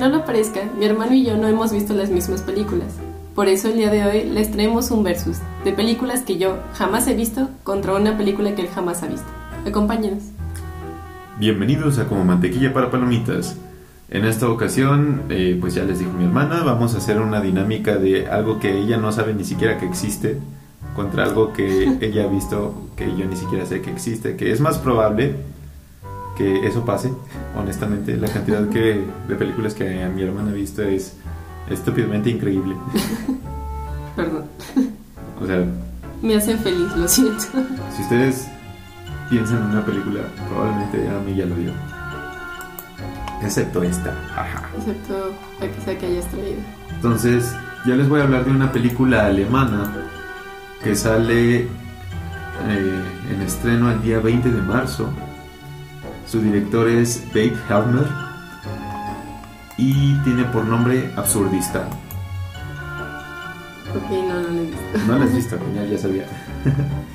No lo parezca, mi hermano y yo no hemos visto las mismas películas. Por eso el día de hoy les traemos un versus de películas que yo jamás he visto contra una película que él jamás ha visto. Acompáñenos. Bienvenidos a Como Mantequilla para Palomitas. En esta ocasión, eh, pues ya les dijo mi hermana, vamos a hacer una dinámica de algo que ella no sabe ni siquiera que existe contra algo que ella ha visto que yo ni siquiera sé que existe, que es más probable que eso pase. Honestamente, la cantidad que, de películas que mi hermana ha visto es estúpidamente increíble. Perdón. O sea, Me hacen feliz, lo siento. si ustedes piensan en una película, probablemente a mí ya lo vio. Excepto esta. Ajá. Excepto la que sea que hayas traído. Entonces, ya les voy a hablar de una película alemana que sale eh, en estreno el día 20 de marzo. Su director es Bate Helmer y tiene por nombre Absurdista. Ok, no, no lo he visto. No la has visto, genial, ya sabía.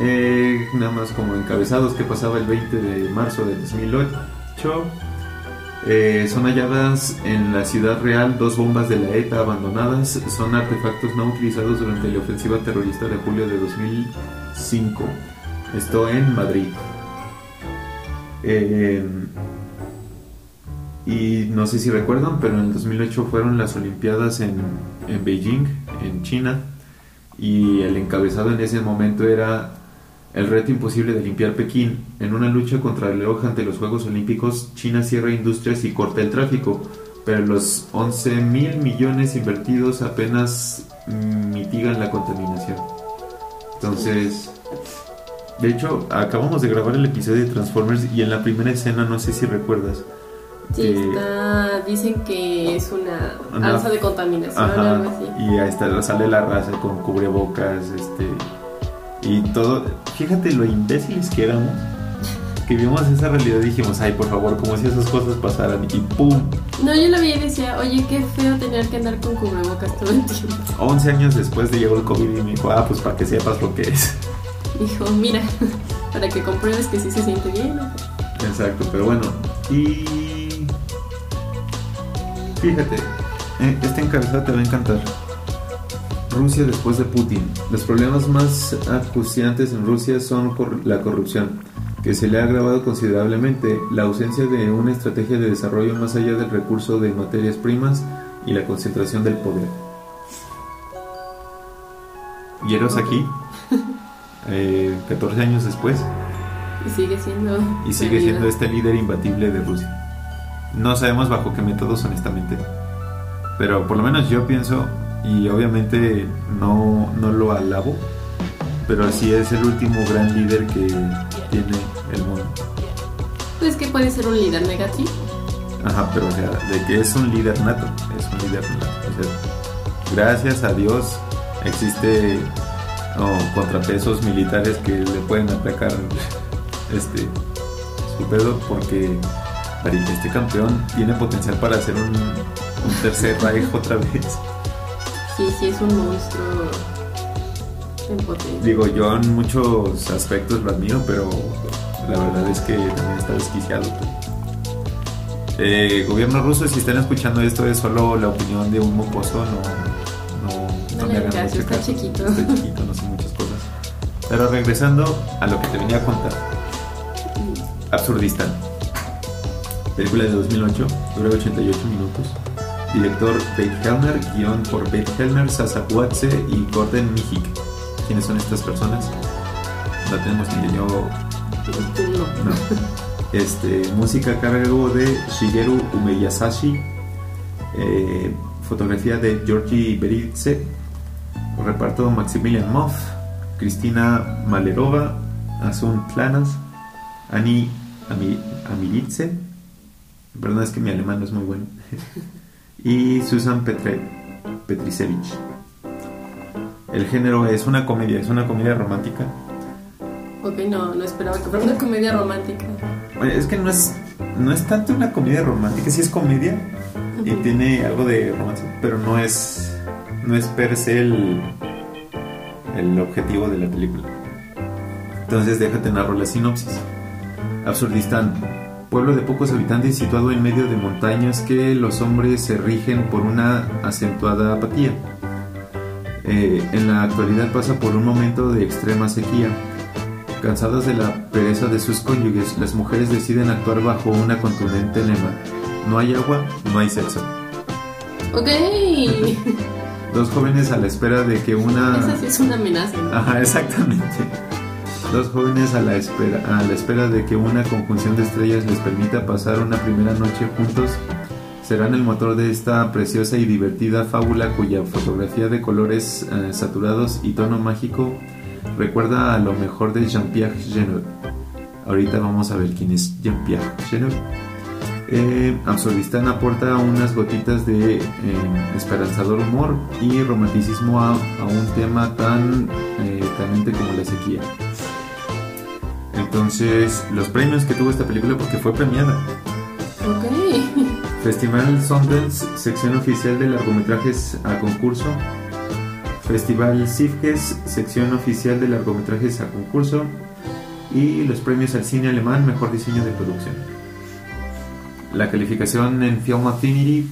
Eh, nada más como encabezados que pasaba el 20 de marzo de 2008. Eh, son halladas en la ciudad real dos bombas de la ETA abandonadas. Son artefactos no utilizados durante la ofensiva terrorista de julio de 2005. Esto en Madrid. Eh, y no sé si recuerdan, pero en el 2008 fueron las Olimpiadas en, en Beijing, en China. Y el encabezado en ese momento era el reto imposible de limpiar Pekín. En una lucha contra el reloj ante los Juegos Olímpicos, China cierra industrias y corta el tráfico, pero los 11 mil millones invertidos apenas mitigan la contaminación. Entonces, de hecho, acabamos de grabar el episodio de Transformers y en la primera escena, no sé si recuerdas. Sí, que- está. Dicen que es una Una- alza de contaminación o Ajá, algo así. y ahí está, sale la raza con cubrebocas, este, y todo. Fíjate lo imbéciles que éramos, que vimos esa realidad y dijimos, ay, por favor, como si esas cosas pasaran, y pum, No, yo lo vi y decía, oye, qué feo tener que andar con cubrebocas todo el tiempo. 11 años después de llegó el COVID y me dijo, ah, pues para que sepas lo que es. Dijo, mira, para que compruebes que sí se siente bien. Exacto, pero bueno, y fíjate, eh, este encabezado te va a encantar. Rusia después de Putin. Los problemas más acuciantes en Rusia son por la corrupción, que se le ha agravado considerablemente, la ausencia de una estrategia de desarrollo más allá del recurso de materias primas y la concentración del poder. Y eros aquí, eh, 14 años después, Y sigue siendo. y sigue siendo este líder imbatible de Rusia. No sabemos bajo qué métodos, honestamente. Pero por lo menos yo pienso, y obviamente no, no lo alabo, pero sí es el último gran líder que tiene el mundo. Pues que puede ser un líder negativo. Ajá, pero o sea, de que es un líder nato, es un líder nato. O sea, gracias a Dios existe oh, contrapesos militares que le pueden atacar este su pedo porque este campeón tiene potencial para hacer un, un tercer Reich otra vez. Sí, sí, es un monstruo en potencia. Digo, yo en muchos aspectos lo admiro, pero la verdad es que también está desquiciado. Eh, gobierno ruso, si están escuchando esto, es solo la opinión de un mocoso, no le hagan mucho está caso. chiquito. Estoy chiquito, no sé muchas cosas. Pero regresando a lo que te venía a contar, Absurdistán. Película de 2008, dura 88 minutos. Director Bate Helmer, guion por Bate Helmer, Sasa Buatse y Gordon Mijik. ¿Quiénes son estas personas? No tenemos ni. Yo no. Este, música a cargo de Shigeru Umeyasashi. Eh, fotografía de Georgi Beritze. Reparto Maximilian Moff. Cristina Malerova. Asun Planas. Ani Amiritze. Perdón, es que mi alemán no es muy bueno. y Susan Petre, Petrisevich. El género es una comedia, es una comedia romántica. Ok, no, no esperaba que fuera una comedia romántica. Es que no es, no es tanto una comedia romántica, sí es comedia y tiene algo de romance, pero no es, no es per se el, el objetivo de la película. Entonces déjate narro la sinopsis. Absurdistán, pueblo de pocos habitantes situado en medio de montañas que los hombres se rigen por una acentuada apatía. Eh, en la actualidad pasa por un momento de extrema sequía. Cansadas de la pereza de sus cónyuges, las mujeres deciden actuar bajo una contundente lema. No hay agua, no hay sexo. Ok. Dos jóvenes a la espera de que una... Esa sí es una amenaza. Ajá, exactamente. Dos jóvenes a la, espera, a la espera de que una conjunción de estrellas les permita pasar una primera noche juntos serán el motor de esta preciosa y divertida fábula cuya fotografía de colores eh, saturados y tono mágico recuerda a lo mejor de Jean-Pierre Jeunet. Ahorita vamos a ver quién es Jean-Pierre Jeunet. Eh, Absurdistán aporta unas gotitas de eh, esperanzador humor y romanticismo a, a un tema tan eh, caliente como la sequía. Entonces, los premios que tuvo esta película porque fue premiada. Ok. Festival Sundance, sección oficial de largometrajes a concurso. Festival Sifges, sección oficial de largometrajes a concurso. Y los premios al cine alemán, mejor diseño de producción. La calificación en Film Affinity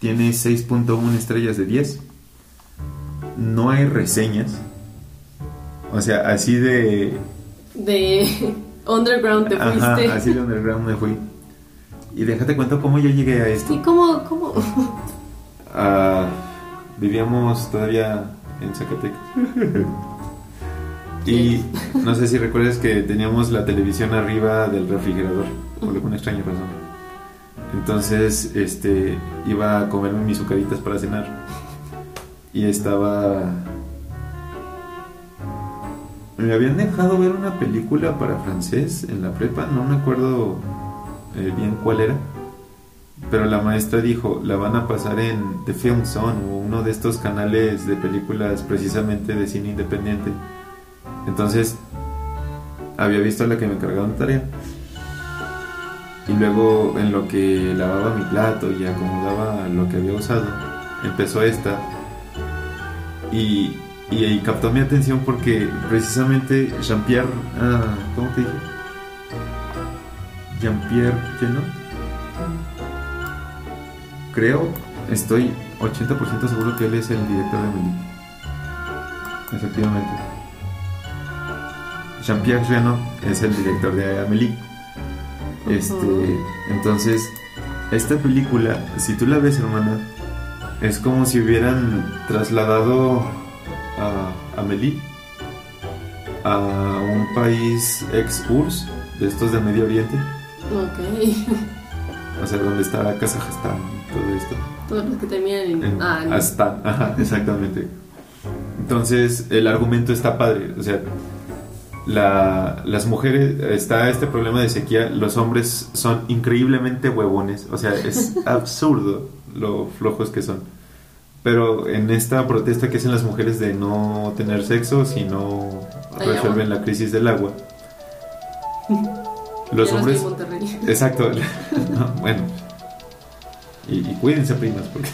tiene 6.1 estrellas de 10. No hay reseñas. O sea, así de. De Underground te fuiste. Ajá, así de underground me fui. Y déjate cuento cómo yo llegué a esto. ¿Y cómo? cómo? Ah, vivíamos todavía en Zacatecas. y no sé si recuerdas que teníamos la televisión arriba del refrigerador, por alguna extraña razón. Entonces, este, iba a comerme mis sucaritas para cenar. Y estaba... Me habían dejado ver una película para francés en la prepa, no me acuerdo eh, bien cuál era. Pero la maestra dijo, la van a pasar en The Film Zone o uno de estos canales de películas precisamente de cine independiente. Entonces, había visto la que me encargaron tarea. Y luego en lo que lavaba mi plato y acomodaba lo que había usado, empezó esta. Y, y, captó mi atención porque precisamente Jean-Pierre... ah, ¿Cómo te dije? Jean-Pierre Genot. Creo, estoy 80% seguro que él es el director de Amélie. Efectivamente. Jean-Pierre Genot es el director de Amélie. Este, entonces, esta película, si tú la ves, hermana, es como si hubieran trasladado a Amélie a un país ex URSS, de estos de Medio Oriente, Ok. o sea, donde está Kazajstán y todo esto. Todos los que terminan en. Ah, no. Ajá, exactamente. Entonces, el argumento está padre, o sea, la- las mujeres, está este problema de sequía, los hombres son increíblemente huevones, o sea, es absurdo lo flojos que son. Pero en esta protesta que hacen las mujeres de no tener sexo si no resuelven la crisis del agua, los no hombres... Exacto, No, bueno. Y, y cuídense, primas, porque,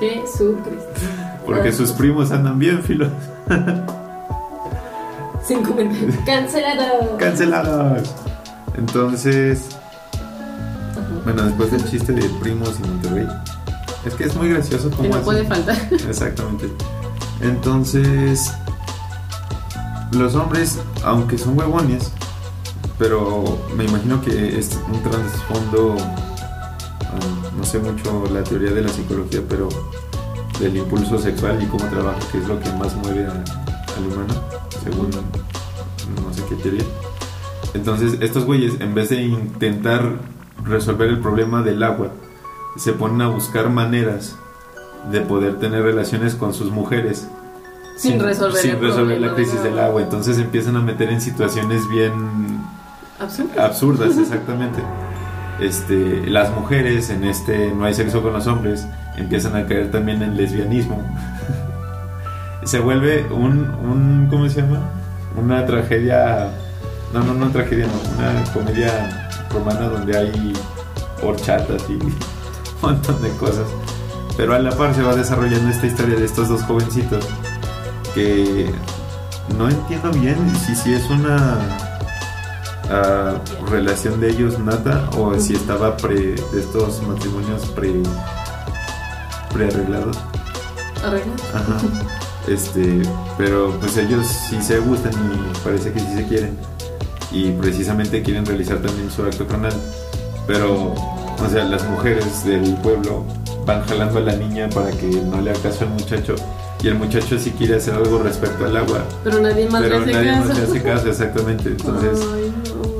Jesucristo. porque sus primos andan bien, filo. Sin comentarios. Cancelado. cancelados. Entonces, Ajá. bueno, después del chiste de primos en Monterrey, es que es muy gracioso como no puede faltar. Exactamente. Entonces, los hombres, aunque son huevones, pero me imagino que es un trasfondo, ah, no sé mucho la teoría de la psicología, pero del impulso sexual y cómo trabaja, que es lo que más mueve a- al humano, según no sé qué teoría. Entonces, estos güeyes, en vez de intentar resolver el problema del agua, se ponen a buscar maneras de poder tener relaciones con sus mujeres sin, resolver, sin resolver la crisis del agua. Entonces empiezan a meter en situaciones bien absurdas. absurdas, exactamente. Este, las mujeres en este no hay sexo con los hombres empiezan a caer también en lesbianismo. Se vuelve un, un ¿cómo se llama? Una tragedia, no, no, no tragedia, no, una comedia romana donde hay horchatas y un montón de cosas. Pero a la par se va desarrollando esta historia de estos dos jovencitos que no entiendo bien si, si es una ah, relación de ellos nata o si estaba pre, de estos matrimonios pre prearreglados. ¿Arreglas? Ajá. Este, pero pues ellos sí se gustan y parece que sí se quieren. Y precisamente quieren realizar también su acto carnal. Pero, o sea, las mujeres del pueblo van jalando a la niña para que no le haga caso al muchacho. Y el muchacho sí quiere hacer algo respecto al agua. Pero nadie más Pero le hace nadie caso. más le hace caso, exactamente. Entonces Ay,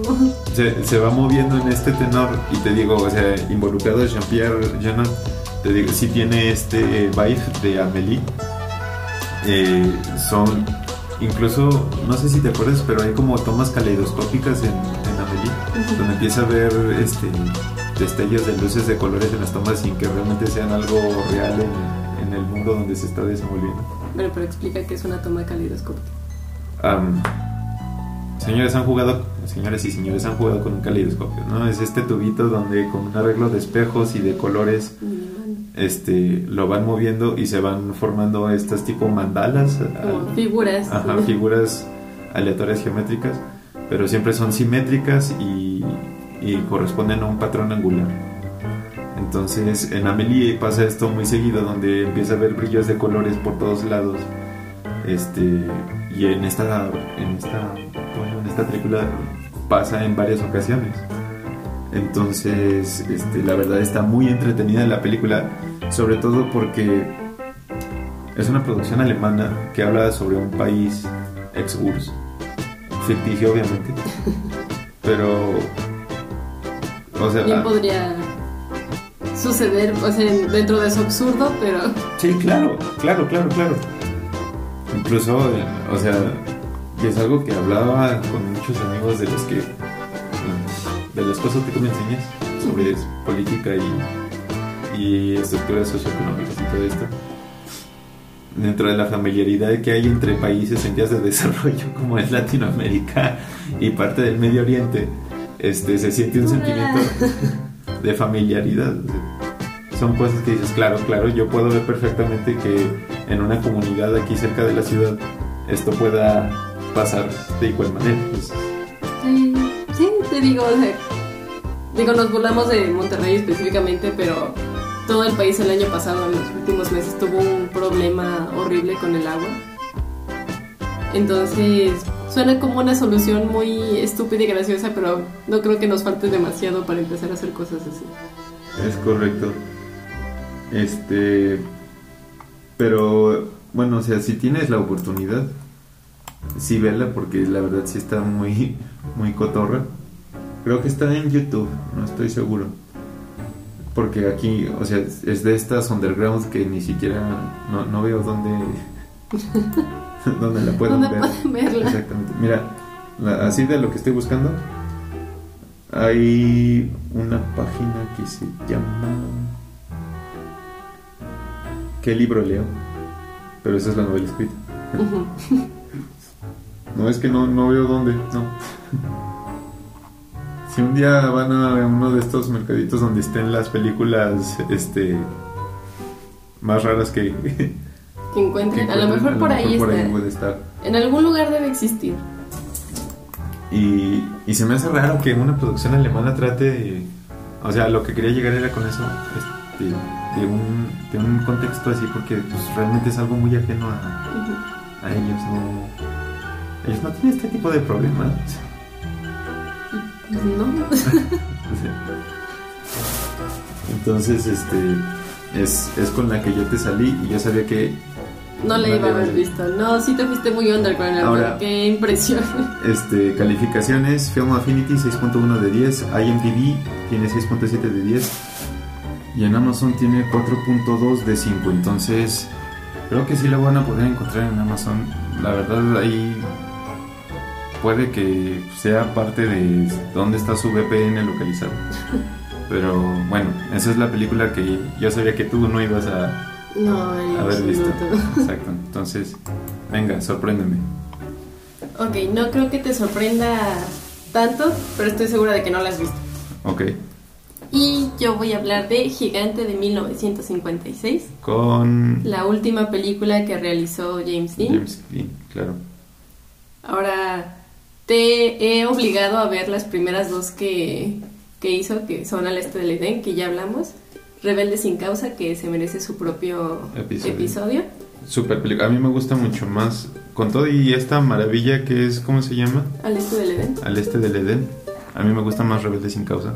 no. se, se va moviendo en este tenor. Y te digo, o sea, involucrado Jean-Pierre Janot, te digo, sí tiene este vibe de Amélie. Eh, son incluso, no sé si te acuerdas, pero hay como tomas caleidoscópicas en, en Amélie, Ujú. donde empieza a ver este destellos de luces de colores en las tomas sin que realmente sean algo real en, en el mundo donde se está desenvolviendo. Bueno, pero explica que es una toma caleidoscópica. Am, señores han jugado, señores y señores han jugado con un caleidoscopio, ¿no? Es este tubito donde con un arreglo de espejos y de colores este lo van moviendo y se van formando estas tipo mandalas, Como al- figuras. ajá, figuras aleatorias geométricas, pero siempre son simétricas y, y corresponden a un patrón angular. Entonces en Amelie pasa esto muy seguido donde empieza a haber brillos de colores por todos lados. Este y en esta en esta bueno, en esta película pasa en varias ocasiones. Entonces, este, la verdad está muy entretenida la película, sobre todo porque es una producción alemana que habla sobre un país ex URSS, ficticio obviamente, pero, o sea, Bien ah, podría suceder, o sea, dentro de su absurdo, pero sí, claro, claro, claro, claro. Incluso, o sea, es algo que hablaba con muchos amigos de los que, de las cosas que tú me enseñas sobre política y, y estructuras socioeconómicas y todo esto. Dentro de la familiaridad que hay entre países en vías de desarrollo como es Latinoamérica y parte del Medio Oriente, este, se siente un sentimiento de familiaridad. Son cosas que dices, claro, claro, yo puedo ver perfectamente que en una comunidad aquí cerca de la ciudad esto pueda pasar de igual manera. Sí, sí, te digo, o sea, digo, nos burlamos de Monterrey específicamente, pero todo el país el año pasado, en los últimos meses, tuvo un problema horrible con el agua. Entonces, suena como una solución muy estúpida y graciosa, pero no creo que nos falte demasiado para empezar a hacer cosas así. Es correcto. Este. Pero, bueno, o sea, si tienes la oportunidad, sí vela, porque la verdad sí está muy, muy cotorra. Creo que está en YouTube, no estoy seguro. Porque aquí, o sea, es de estas underground que ni siquiera. No, no veo dónde. dónde la puedo ¿Dónde ver. pueden verla? Exactamente. Mira, la- así de lo que estoy buscando, hay una página que se llama. ¿Qué libro leo? Pero esa es la novela escrita. Ujú. No es que no, no veo dónde, no. Si un día van a uno de estos mercaditos donde estén las películas este más raras que, que Que encuentren, a lo encuentren, mejor por ahí por ahí está. puede estar. En algún lugar debe existir. Y, y se me hace raro que una producción alemana trate, o sea, lo que quería llegar era con eso, este, de, un, de un contexto así, porque pues, realmente es algo muy ajeno a, a ellos, no, ellos no tienen este tipo de problemas. Pues no. Entonces, este, es, es con la que yo te salí y yo sabía que No le iba a haber visto. No, sí te fuiste muy underground. Ahora- Qué impresión. Este, calificaciones, Film Affinity 6.1 de 10, IMDb tiene 6.7 de 10 y en Amazon tiene 4.2 de 5, entonces Creo que sí la van a poder encontrar en Amazon. La verdad ahí puede que sea parte de dónde está su VPN localizado. Pero bueno, esa es la película que yo sabía que tú no ibas a No, haber visto. Exacto. Entonces, venga, sorpréndeme. Ok, no creo que te sorprenda tanto, pero estoy segura de que no la has visto. Ok. Y yo voy a hablar de Gigante de 1956, Con la última película que realizó James Dean. James Dean, claro. Ahora te he obligado a ver las primeras dos que, que hizo, que son Al Este del Edén, que ya hablamos. Rebelde sin causa, que se merece su propio Episodio. episodio. Super película. A mí me gusta mucho más. Con todo y esta maravilla que es, ¿cómo se llama? Al Este del Edén. Al este del Edén. A mí me gusta más Rebelde sin causa.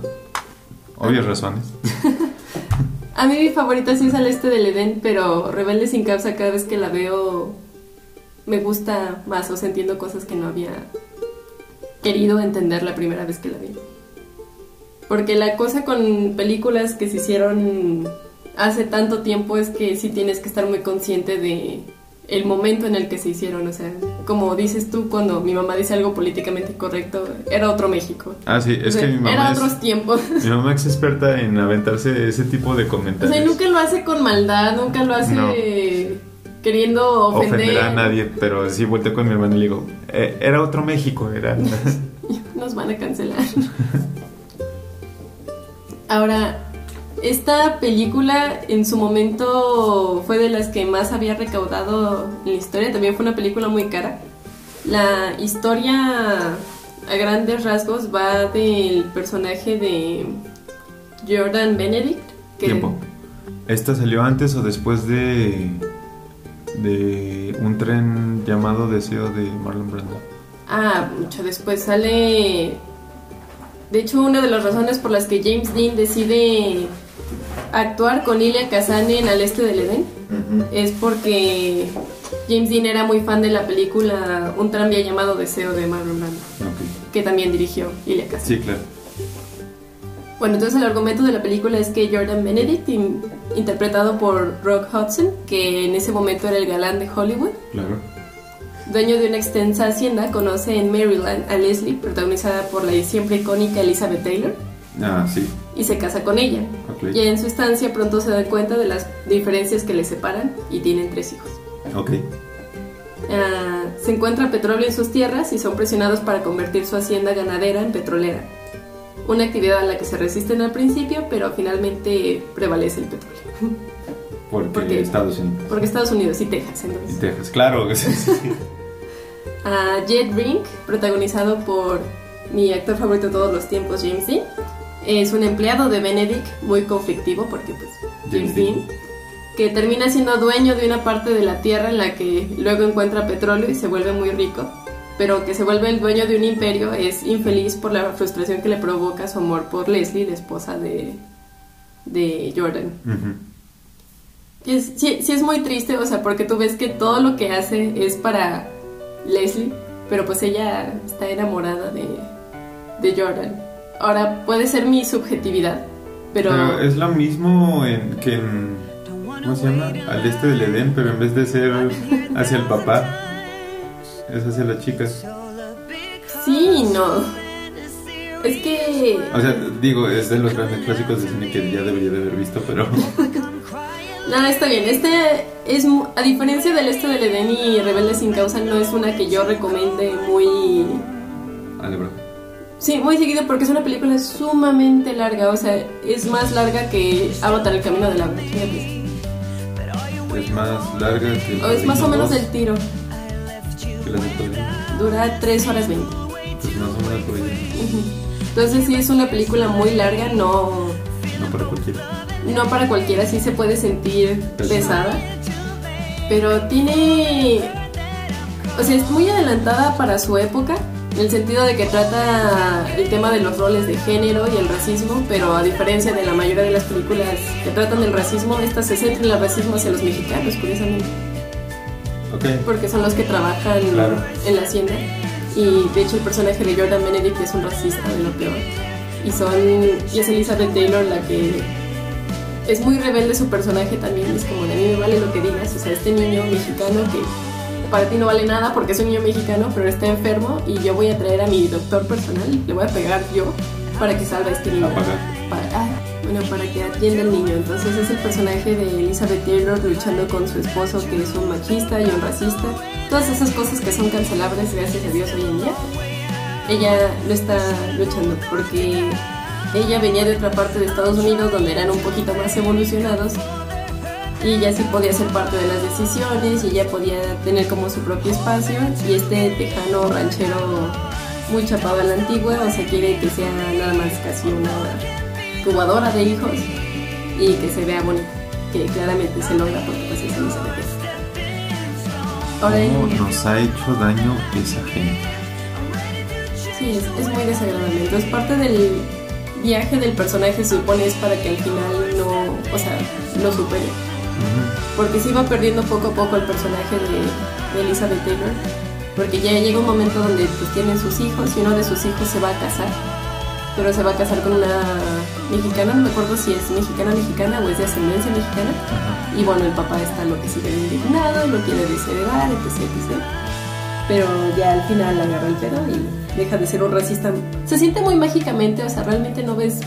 Obvias razones. A mí mi favorita sí es Al Este del Edén, pero Rebelde sin causa cada vez que la veo me gusta más, o sea, entiendo cosas que no había querido entender la primera vez que la vi. Porque la cosa con películas que se hicieron hace tanto tiempo es que sí tienes que estar muy consciente de el momento en el que se hicieron, o sea, como dices tú cuando mi mamá dice algo políticamente correcto, era otro México. Ah, sí, es O sea, que mi mamá era es, otros tiempos. mi mamá es experta en aventarse ese tipo de O comentarios. sea, nunca lo hace con maldad, nunca lo hace No. queriendo ofender. ofender a nadie, pero sí volteo con mi hermano y le digo, "Eh, era otro México, era... Nos van a cancelar. Ahora, esta película en su momento fue de las que más había recaudado en la historia. También fue una película muy cara. La historia a grandes rasgos va del personaje de Jordan Benedict. Que Tiempo. ¿Esta salió antes o después de... de un tren llamado Deseo de Marlon Brando? Ah, mucho después sale. De hecho, una de las razones por las que James Dean decide actuar con Ilia Kazan en Al Este del Edén es porque James Dean era muy fan de la película Un tranvía llamado Deseo de Marlon Brando, que también dirigió Ilia Kazan. Sí, claro. Bueno, entonces el argumento de la película es que Jordan Benedict, in- interpretado por Rock Hudson, que en ese momento era el galán de Hollywood, Claro. dueño de una extensa hacienda, conoce en Maryland a Leslie, protagonizada por la siempre icónica Elizabeth Taylor, Ah, sí. y se casa con ella. Y en su estancia pronto se dan cuenta de las diferencias que les separan y tienen tres hijos. Ok. Ah, se encuentra petróleo en sus tierras y son presionados para convertir su hacienda ganadera en petrolera. Una actividad a la que se resisten al principio, pero finalmente prevalece el petróleo. Porque ¿Por qué? Estados Unidos. Porque Estados Unidos y Texas, Y. Texas, claro. sí, sí, sí. a Jet Brink, protagonizado por mi actor favorito de todos los tiempos, James Dean. Es un empleado de Benedict, muy conflictivo porque pues James James Dean, que termina siendo dueño de una parte de la tierra en la que luego encuentra petróleo y se vuelve muy rico, pero que se vuelve el dueño de un imperio es infeliz por la frustración que le provoca su amor por Leslie, la esposa de, de Jordan. Es- sí, sí es muy triste, o sea, porque tú ves que todo lo que hace es para Leslie, pero pues ella está enamorada de, de Jordan. Ahora, puede ser mi subjetividad, pero... Pero es lo mismo en, que en. ¿Cómo se llama? Al este del Edén, pero en vez de ser hacia el papá, es hacia las chicas. Sí no. Es que... O sea, digo, es de los grandes clásicos de cine que ya debería de haber visto, pero. No, está bien. Este es, a diferencia del este del Edén y Rebelde sin causa, no es una que yo recomiende muy... Verdad. Sí, muy seguido porque es una película sumamente larga, o sea, es más larga que Avatar el Camino del Agua. Es más larga que. O es más o menos 2, del tiro. Que la. Dura 3 horas 20. Pues más o menos por ahí. Entonces sí es una película muy larga, no, No para cualquiera. no para cualquiera, sí se puede sentir pesada. Pero tiene... O sea, es muy adelantada para su época, en el sentido de que trata el tema de los roles de género y el racismo, pero a diferencia de la mayoría de las películas que tratan del racismo, esta se centra en el racismo hacia los mexicanos, curiosamente. Ok. porque son los que trabajan Claro. en la hacienda. Y de hecho el personaje de Jordan Benedict es un racista de lo peor. Y son y es Elizabeth Taylor la que es muy rebelde su personaje también, es como de a mí me vale lo que digas, o sea, este niño mexicano que para ti no vale nada porque es un niño mexicano, pero está enfermo y yo voy a traer a mi doctor personal, le voy a pegar yo para que salga este niño. A. Para, ah, bueno, para que atienda al niño. Entonces es el personaje de Elizabeth Taylor luchando con su esposo que es un machista y un racista. Todas esas cosas que son cancelables, gracias a Dios, hoy en día. Ella lo está luchando porque ella venía de otra parte de Estados Unidos donde eran un poquito más evolucionados y ella sí podía ser parte de las decisiones y ella podía tener como su propio espacio y este tejano ranchero muy chapado a la antigua, o sea, quiere que sea nada más casi una cubadora de hijos y que se vea bonita, que claramente se logra porque pues es Elizabeth Taylor. Ahora ¿Cómo nos ha hecho daño esa gente? Sí, es, es muy desagradable. Entonces, parte del viaje del personaje se supone es para que al final no, o sea, lo supere. Porque se iba perdiendo poco a poco el personaje de, de Elizabeth Taylor. Porque ya llega un momento donde pues tienen sus hijos y uno de sus hijos se va a casar. Pero se va a casar con una mexicana, no me acuerdo si es mexicana mexicana o es de ascendencia mexicana. Y bueno, el papá está lo que sigue indignado, lo quiere desheredar, etc, etc. Pero ya al final agarra el pedo y deja de ser un racista. Se siente muy mágicamente, o sea, realmente no ves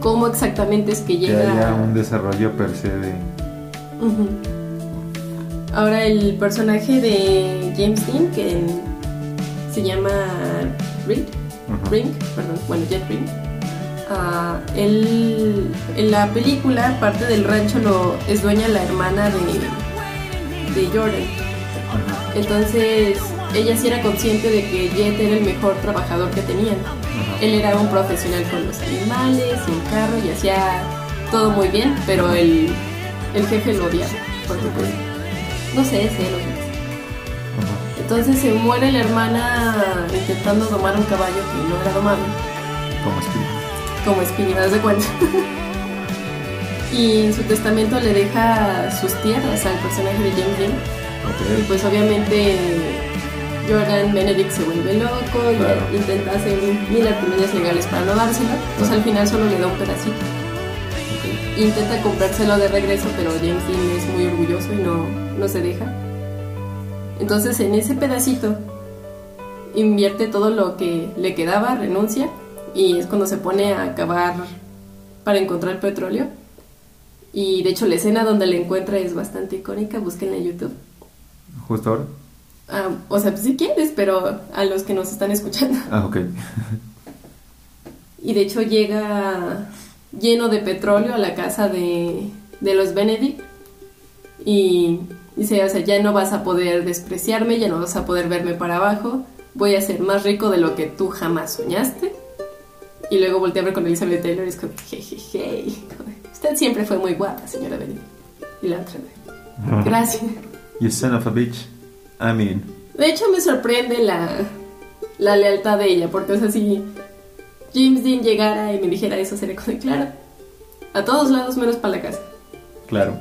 cómo exactamente es que llega. haya un desarrollo per se de... Ahora el personaje de James Dean, que se llama Reed, Ajá. Ring, perdón, bueno, Jet Ring. Ah, él, en la película, parte del rancho lo es dueña la hermana de, de Jordan. Entonces, ella sí era consciente de que Jet era el mejor trabajador que tenían. Él era un profesional con los animales el carro y hacía todo muy bien, pero el, el jefe lo odiaba. Porque pues, no sé, es él o. Entonces se muere la hermana intentando domar un caballo que no era domable, Como espíritu. como me das de cuenta. y en su testamento le deja sus tierras al personaje de James Dean. Y pues obviamente Jordan Benedict se vuelve loco y intenta hacer mil artimañas legales para no dárselo. Pues al final solo le da un pedacito. Intenta comprárselo de regreso, pero James Dean es muy orgulloso y no, no se deja. Entonces en ese pedacito invierte todo lo que le quedaba, renuncia y es cuando se pone a cavar para encontrar petróleo. Y de hecho la escena donde le encuentra es bastante icónica, búsquenla en YouTube. ¿Justo ahora? Ah, o sea, si quieres, pero a los que nos están escuchando. Ah, ok. Y de hecho llega lleno de petróleo a la casa de, de los Benedict y dice, o sea, ya no vas a poder despreciarme, ya no vas a poder verme para abajo, voy a ser más rico de lo que tú jamás soñaste. Y luego volteé a ver con Elizabeth Taylor y es como, jejeje, usted siempre fue muy guapa, señora Benedict. Y la otra, gracias. You son of a bitch. I mean. De hecho, me sorprende la, la lealtad de ella, porque, o sea, si James Dean llegara y me dijera eso, sería como, de, claro, a todos lados menos para la casa. Claro.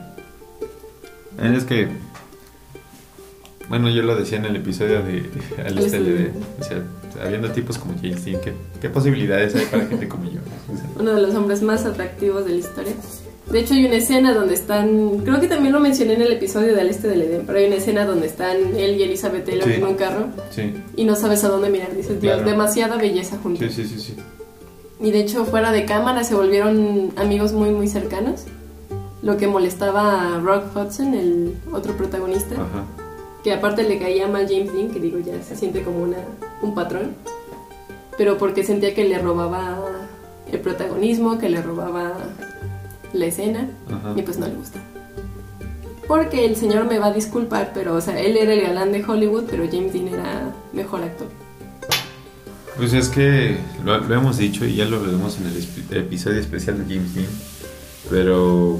Es que. Bueno, yo lo decía en el episodio de Alice. O sea, habiendo tipos como James Dean, ¿qué, ¿qué posibilidades hay para gente como yo? O sea, Uno de los hombres más atractivos de la historia. De hecho, hay una escena donde están, creo que también lo mencioné en el episodio de Al Este del Edén, pero hay una escena donde están él y Elizabeth Taylor Sí. en un carro sí. y no sabes a dónde mirar. Dices, Dios, Claro. demasiada belleza juntos. Sí, sí, sí, sí. Y de hecho, fuera de cámara se volvieron amigos muy, muy cercanos. Lo que molestaba a Rock Hudson, el otro protagonista, Ajá. que aparte le caía mal James Dean, que digo, ya se siente como una, un patrón, pero porque sentía que le robaba el protagonismo, que le robaba la escena, Ajá. y pues no le gusta. Porque el señor me va a disculpar, pero, o sea, él era el galán de Hollywood, pero James Dean era mejor actor. Pues es que lo, lo hemos dicho y ya lo vemos en el episodio especial de James Dean, pero,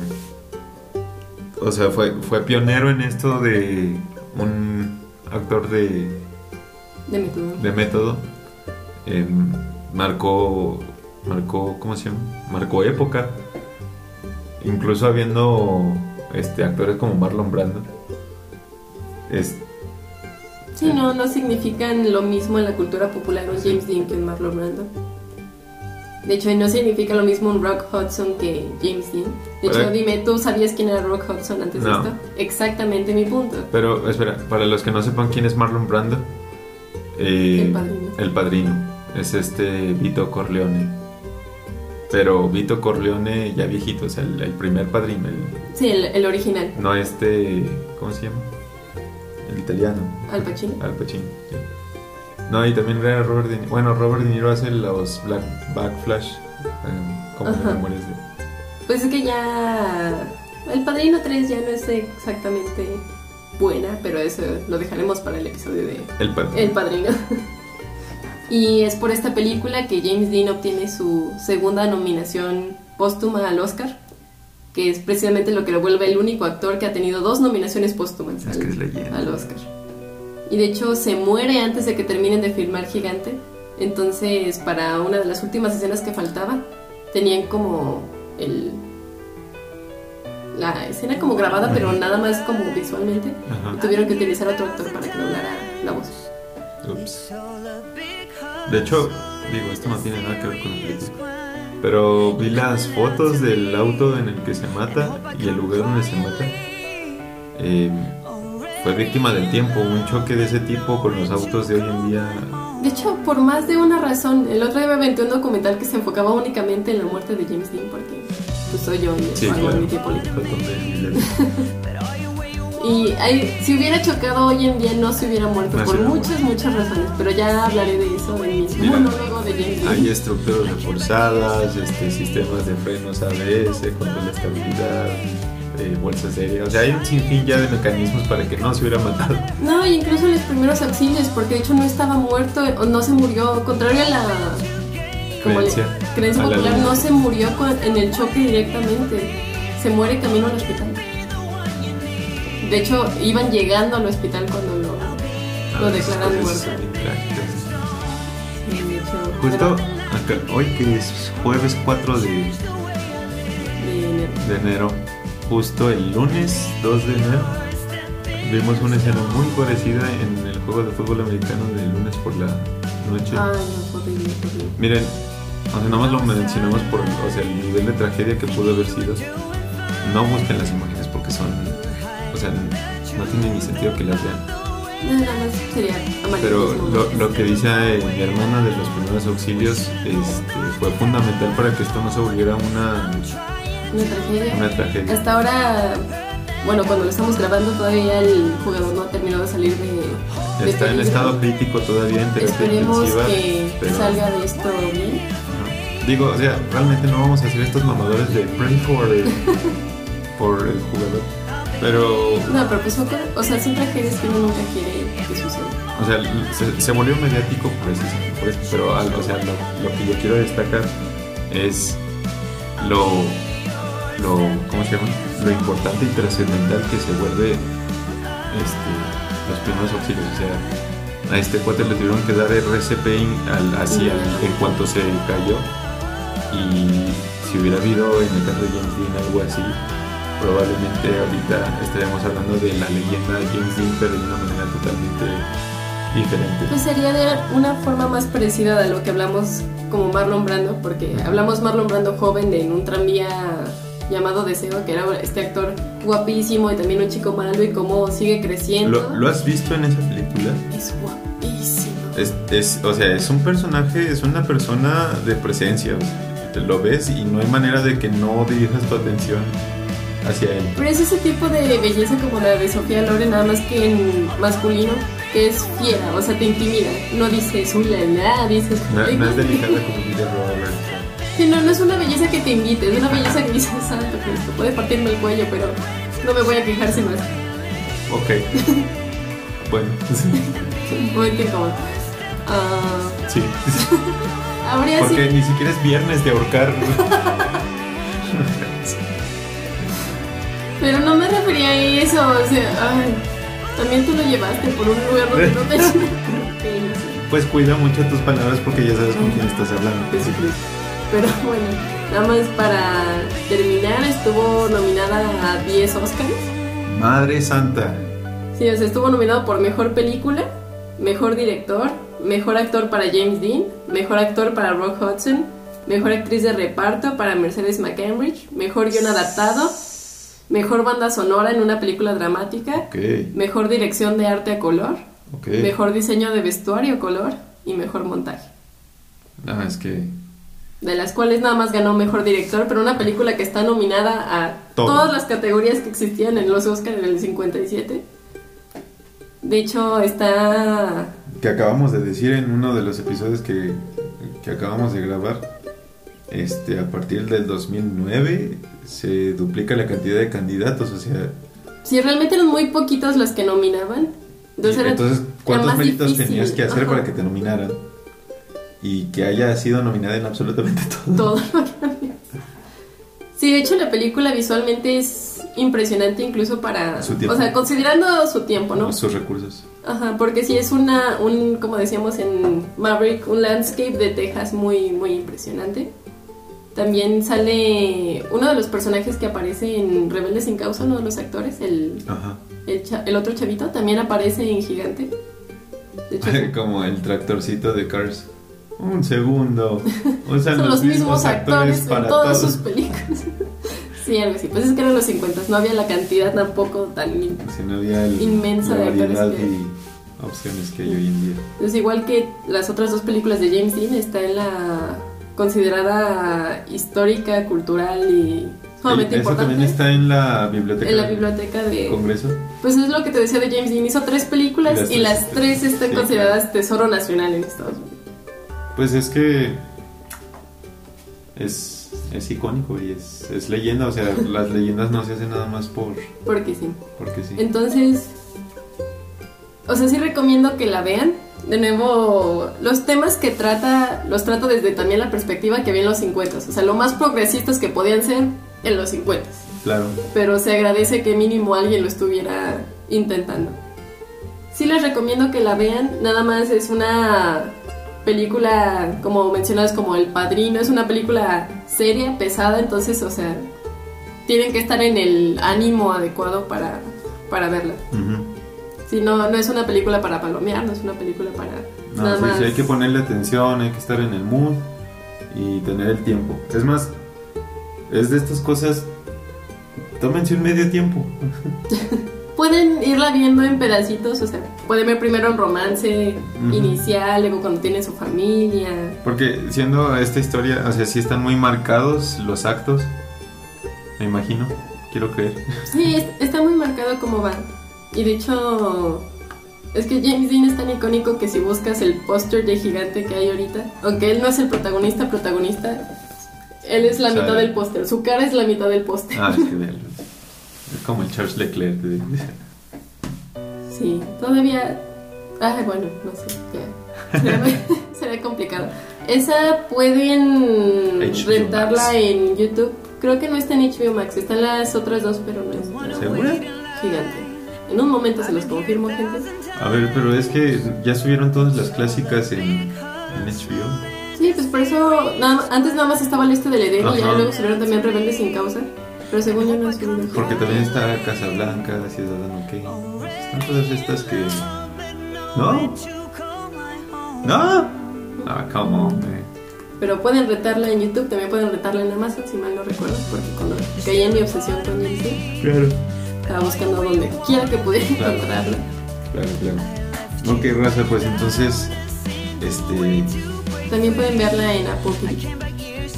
o sea, fue, fue pionero en esto de un actor de, De método. de método, em, marcó, marcó, ¿cómo se llama? Marcó época, incluso habiendo este, actores como Marlon Brando. Es, Sí, no, no significan lo mismo en la cultura popular un James Dean que un Marlon Brando. De hecho, no significa lo mismo un Rock Hudson que James Dean. De hecho, Eh. dime, ¿tú sabías quién era Rock Hudson antes No. de esto? Exactamente mi punto. Pero espera, para los que no sepan quién es Marlon Brando, eh, El padrino. el padrino, es este Vito Corleone. Pero Vito Corleone ya viejito, o sea, el, el primer padrino, el- Sí, el, el original, no este, ¿cómo se llama? El italiano, Al Pacino. Al Pacino. sí. No, y también era Robert De Niro. Bueno, Robert De Niro hace los Black Backflash, eh, como memorias de... Pues es que ya. El Padrino 3 ya no es exactamente buena, pero eso lo dejaremos para el episodio de El padrino. El Padrino. y es por esta película que James Dean obtiene su segunda nominación póstuma al Oscar, que es precisamente lo que lo vuelve el único actor que ha tenido dos nominaciones póstumas Es al, que es leyenda. al Oscar. Y de hecho se muere antes de que terminen de filmar Gigante. Entonces, para una de las últimas escenas que faltaba, tenían como el la escena como grabada, pero nada más como visualmente. Y tuvieron que utilizar otro actor para que doblara la voz. Ups. De hecho, digo, esto no tiene nada que ver con la película. Pero vi las fotos del auto en el que se mata y el lugar donde se mata. Eh, fue víctima del tiempo. Un choque de ese tipo con los autos de hoy en día. De hecho, por más de una razón, el otro día me aventé un documental que se enfocaba únicamente en la muerte de James Dean, porque pues soy yo y Sí, claro. mi tiempo libre. Y hay- si hubiera chocado hoy en día no se hubiera muerto No por muchas, muchas razones, pero ya hablaré de eso en mi monólogo de James. Hay estructuras reforzadas, este, sistemas de frenos ABS, control de estabilidad, eh, bolsas aéreas. O sea, hay un sinfín ya de mecanismos para que no se hubiera matado. No, y incluso los primeros auxilios, porque de hecho no estaba muerto o no se murió, contrario a la Creencia. popular, no se murió en el choque directamente, se muere camino al hospital. De hecho, iban llegando al hospital cuando lo, lo Ah, declaran esas muerto. Sí, de hecho, Justo pero- acá, hoy que es jueves 4 de, de enero. de enero, justo el lunes 2 de enero, vimos una escena muy parecida en el juego de fútbol americano del lunes por la noche. Ay, no, horrible, horrible. Miren, o sea, nomás lo mencionamos por el, o sea, el nivel de tragedia que pudo haber sido. No busquen las imágenes o sea, no tiene ni sentido que las vean. Nada más sería. Pero lo, lo que dice eh, mi hermana de los primeros auxilios este, fue fundamental para que esto no se volviera una, Una tragedia. una tragedia. Hasta ahora, bueno, cuando lo estamos grabando todavía el jugador no ha terminado de salir de, de Está en estado crítico todavía en terapia Esperemos que pero- salga de esto bien. Digo, o sea, realmente no vamos a hacer estos mamadores de pray for, por el jugador. Pero, No, pero pues o sea, son tragedias que uno nunca quiere que sucedan. o sea, se, se volvió mediático por eso, por eso, pero algo, o sea, lo, lo que yo quiero destacar es lo, lo, ¿cómo se llama? Lo importante y trascendental que se vuelve este, los primeros auxilios. O sea, a este cuate le tuvieron que dar RCP al, así al- en cuanto se cayó. Y si hubiera habido en el caso de James Dean algo así, probablemente ahorita estaríamos hablando de la leyenda de James Dean, pero de una manera totalmente diferente. Pues sería de una forma más parecida a lo que hablamos como Marlon Brando, porque hablamos Marlon Brando joven de en un tranvía llamado Deseo, que era este actor guapísimo y también un chico malo y cómo sigue creciendo. ¿Lo, lo has visto en esa película? Es guapísimo. Es, es, o sea, es un personaje, es una persona de presencia. o sea, te lo ves y no hay manera de que no dirijas tu atención hacia él. Pero es ese tipo de belleza como la de Sofía Loren, nada más que en masculino, que es fiera, o sea, te intimida. No dices, uy, la, dices, No, "Ay, no es güey". delicada como Julia Roberts. Sí, no, no es una belleza que te invite, es una belleza que dices, santo Cristo, puede partirme el cuello, pero no me voy a quejar si no es. Ok. bueno, Muy que como. ah, sí. habría Porque sí. ni siquiera es viernes de ahorcar. Pero no me refería a eso, o sea, ay, también tú lo llevaste por un lugar donde no te. Pues cuida mucho tus palabras porque ya sabes con quién estás hablando. Pero bueno, nada más para terminar, estuvo nominada a 10 Oscars. Madre Santa. Sí, o sea, estuvo nominado por Mejor Película, Mejor Director, Mejor Actor para James Dean, Mejor Actor para Rock Hudson, Mejor actriz de reparto para Mercedes McCambridge. Mejor guion adaptado. Mejor banda sonora en una película dramática. Mejor dirección de arte a color. Mejor diseño de vestuario color. Y mejor montaje. Ah, es que De las cuales nada más ganó mejor director, pero una película que está nominada a Todo. todas las categorías que existían en los Oscars en el 57. De hecho, está. que acabamos de decir en uno de los episodios que, que acabamos de grabar, este, a partir del 2009 se duplica la cantidad de candidatos, o sea, Si realmente eran muy poquitos los que nominaban. Entonces, era- entonces era ¿cuántos méritos tenías que hacer Ajá. para que te nominaran? Y que haya sido nominada en absolutamente todo. todo. Sí, de hecho la película visualmente es impresionante incluso para... Su tiempo. O sea, considerando su tiempo, ¿no? Sus recursos. Ajá, porque sí es una, un, como decíamos en Maverick, un landscape de Texas muy, muy impresionante. También sale uno de los personajes que aparece en Rebeldes sin Causa, uno de los actores, el, Ajá. el, cha- el otro chavito, también aparece en Gigante. De hecho, Como el tractorcito de Cars. Un segundo. Usan son los mismos actores en para todas todos. sus películas. sí, algo así. Pues es que eran los 50, no había la cantidad tampoco tan... no había el- Inmensa la de actores variedad que- y opciones que hay hoy en día. Es igual que las otras dos películas de James Dean, está en la considerada histórica, cultural y sumamente Eso importante. también está en la biblioteca. en la biblioteca de... Congreso. Pues es lo que te decía de James Dean. Hizo tres películas Y las y las tres- están sí, consideradas tesoro nacional en Estados Unidos. Pues es que es, es icónico y es, es leyenda. O sea, las leyendas no se hacen nada más por Porque sí. porque sí. Entonces, o sea, sí recomiendo que la vean. De nuevo, los temas que trata, los trato desde también la perspectiva que vi en los 50. O sea, lo más progresistas que podían ser en los 50. Claro. Pero se agradece que mínimo alguien lo estuviera intentando. Sí les recomiendo que la vean. Nada más es una película, como mencionas, como El Padrino. Es una película seria, pesada. Entonces, o sea, tienen que estar en el ánimo adecuado para, para verla. Ujú. Si no, no es una película para palomear, no es una película para No, nada sí, más. sí, hay que ponerle atención, hay que estar en el mood y tener el tiempo. Es más, es de estas cosas. Tómense un medio tiempo. Pueden irla viendo en pedacitos, o sea, pueden ver primero el romance inicial, luego cuando tienen su familia. Porque siendo esta historia, o sea, sí están muy marcados los actos. Me imagino, quiero creer. Sí, es- está muy marcado cómo va. Y de hecho, es que James Dean es tan icónico que si buscas el póster de gigante que hay ahorita, aunque él no es el protagonista, protagonista, él es la mitad del póster, su cara es la mitad del póster. Ah, es que vean, es como el Charles Leclerc. de- Sí, todavía. Ay, bueno, no sé, ya. Sería complicado. Esa pueden HBO rentarla Max. en YouTube. Creo que no está en HBO Max, están las otras dos, pero no es ¿Segura? gigante. En un momento se los confirmo, gente. A ver, pero es que ya subieron todas las clásicas en, en HBO. Sí, pues por eso. nada- antes nada más estaba el este del Edén y ya Ajá. luego subieron también Rebeldes sin causa. Pero según yo no es. Porque también está Casablanca, Ciudadano Kane. Están todas estas que. ¿No? ¿No? Ah, come on, man. Pero pueden retarla en YouTube, también pueden retarla en Amazon, si mal no recuerdo. Porque cuando caí en mi obsesión con Dean, Claro. Estaba buscando donde quiera que pudiera Claro. encontrarla. Claro, claro. Ok, raza, pues entonces. Este. También pueden verla en Apple TV.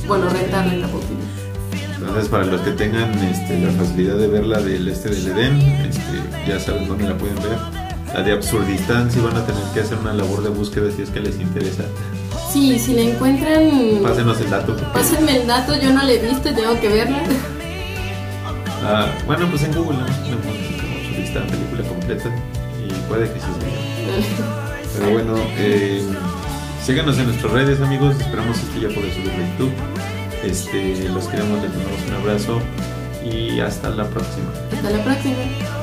Bueno, rentarla en Apple TV. Entonces, para los que tengan este, la facilidad de ver la del este del Edén, este, ya saben dónde la pueden ver. La de Absurdistán, sí van a tener que hacer una labor de búsqueda si es que les interesa. Sí, si la encuentran, Pásenos el dato. pásenme el dato, yo no la he visto, tengo que verla. Ah, bueno, pues en Google, ¿no? Ponen como Absurdistán, película completa. Y puede que sí se Pero bueno, eh, síganos en nuestras redes, amigos. Esperamos este ya poder subirlo a YouTube. Este, los queremos, les mandamos un abrazo y hasta la próxima. Hasta la próxima.